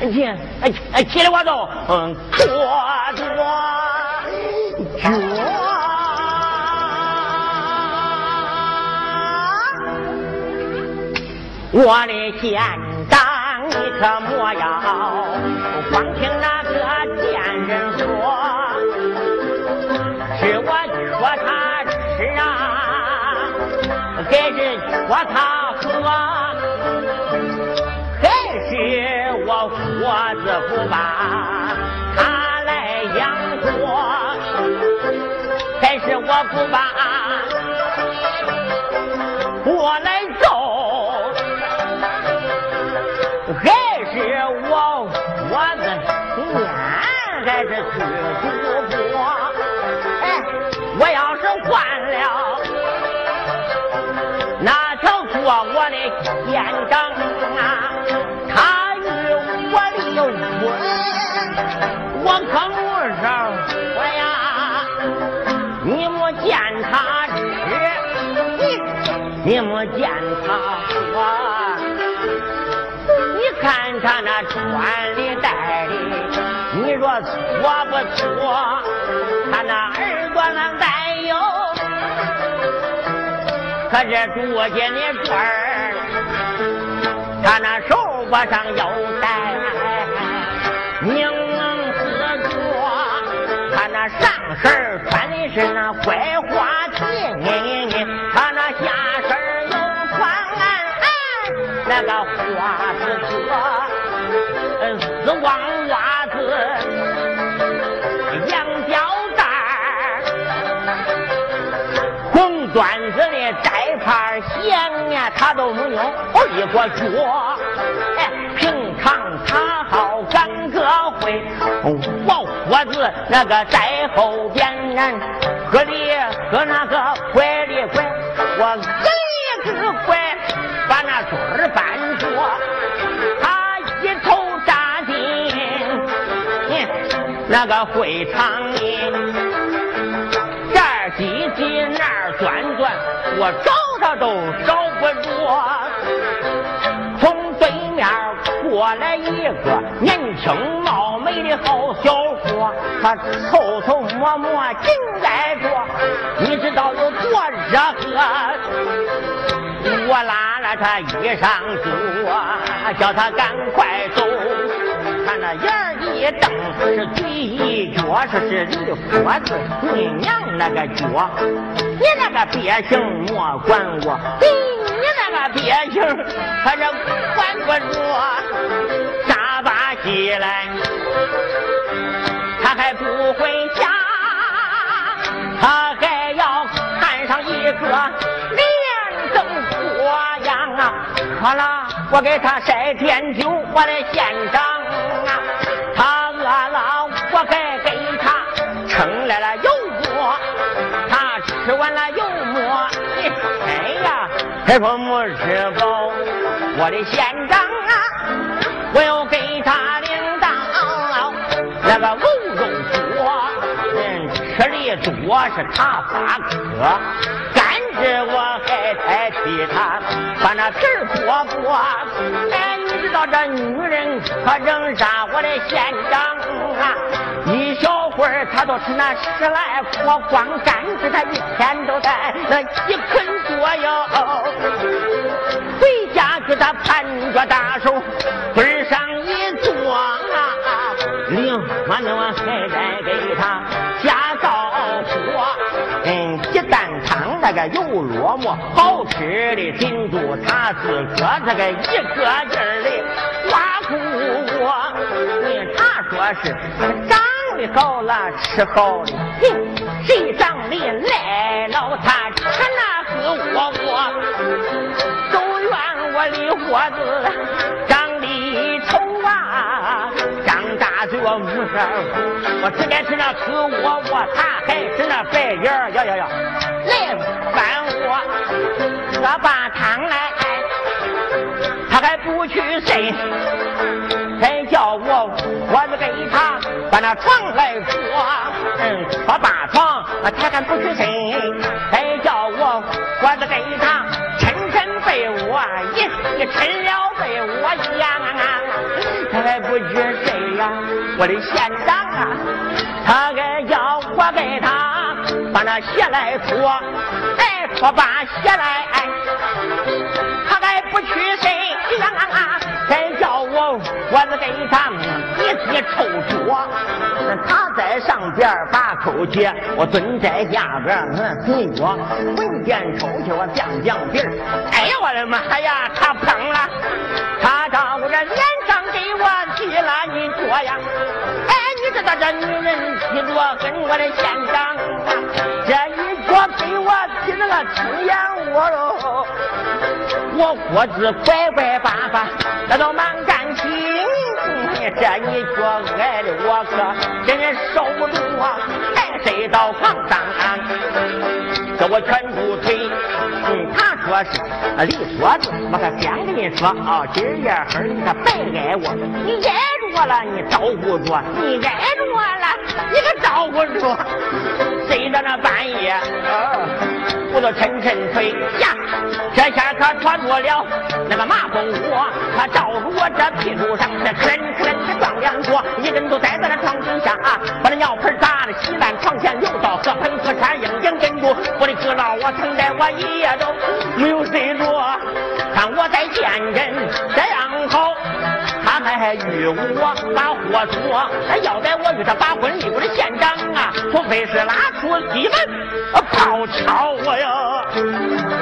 气，气，气的我都嗯哆哆脚。我的县长，你可莫要光听那个贱人说，是我说他吃啊，还是说他喝，还是我活子不把他来养活，还是我不把我来揍。还是去主播，哎，我要是换了那条做我的县长啊，你没见他说，你看他那穿的戴的。你说错不错？他那耳朵那带有，可是竹节的坠儿，他那手脖上有戴明四角，他那上身穿的是那槐那个花子色，丝光袜子。羊吊带红缎子的摘牌鞋呀，他都没有一个脚。哎，平常他好赶个会，我伙子那个在后边，喝里喝那个拐里拐，我摁一只拐，那个会场里，这儿挤挤，那儿钻钻，我找他都找不着。从对面过来一个年轻貌美的好小伙，他偷偷摸摸紧挨着，你知道有多热呵？我拉了他衣裳桌，叫他赶快走。一瞪，是嘴一撅，说是李伙子，你娘那个脚，你那个憋性莫管我，你那个憋性，他这管不住，扎把起来，他还不回家，他还要看上一个脸正火样啊！好了，我给他筛点酒，我的县长。老，我该给他盛来了油馍，他吃完了油馍，哎呀，还说没吃饱。我的县长啊，我要给他领到那个卤肉锅，嗯，吃的多是他发渴，甘蔗我还代替他把那皮儿剥剥。哎，你知道这女人可整啥？我的县长啊，一小。会儿他都吃那十来颗，光干子他一天都在那一捆左右。回家给他盘着大手，墩上一坐啊，另外呢我还得给他个油烙馍，好吃的顶住他自个这个一个劲儿的挖苦我，你他说是长得。好了，吃好的，谁长里来了？他吃那喝窝窝，都怨我的伙子长得丑啊！张大嘴我五十二，我只该吃那喝窝窝，他还吃那白眼儿，呀呀呀！来我，喝把汤来，他还不去睡，还叫我我子给他。把那床来说，嗯，说把床，他还不去睡，还叫我我子给他抻抻被窝，一一抻了被窝，呀！他还不去睡呀？我的县长啊，他该叫我给他把那鞋来脱，哎，我把鞋来，他还不去谁呀？该叫我我是给他一记臭脚，他在上边把口接，我蹲在下边嗯听着，闻见臭气我降降鼻儿，哎呀我的妈呀，他碰了，他照顾着脸上给我提了一脚呀，哎你知道这女人提着跟我的县长，提那个青眼窝喽。我脖子拐拐巴巴，那都忙干起，这一脚挨的我可真受不住啊！还，睡到床上，这我全部腿。他说是李说子，我可先跟你说啊，今夜黑你可别挨我，你挨着我了，你招呼着；你挨着，你可招不住。睡到那半夜。我都抻抻腿呀，这下可穿着了那个马蜂窝，他照着我这屁股上，这吭吭的撞两桌，一人都栽在那床底下，把那尿盆砸的稀烂，床前流到河盆河山，硬硬跟住我的哥老，我疼得我一夜都没有睡着。看我在见人这样好，还与我把货说，要在我与他把婚离，我的县长啊，除非是拉出西门。炮敲我呀！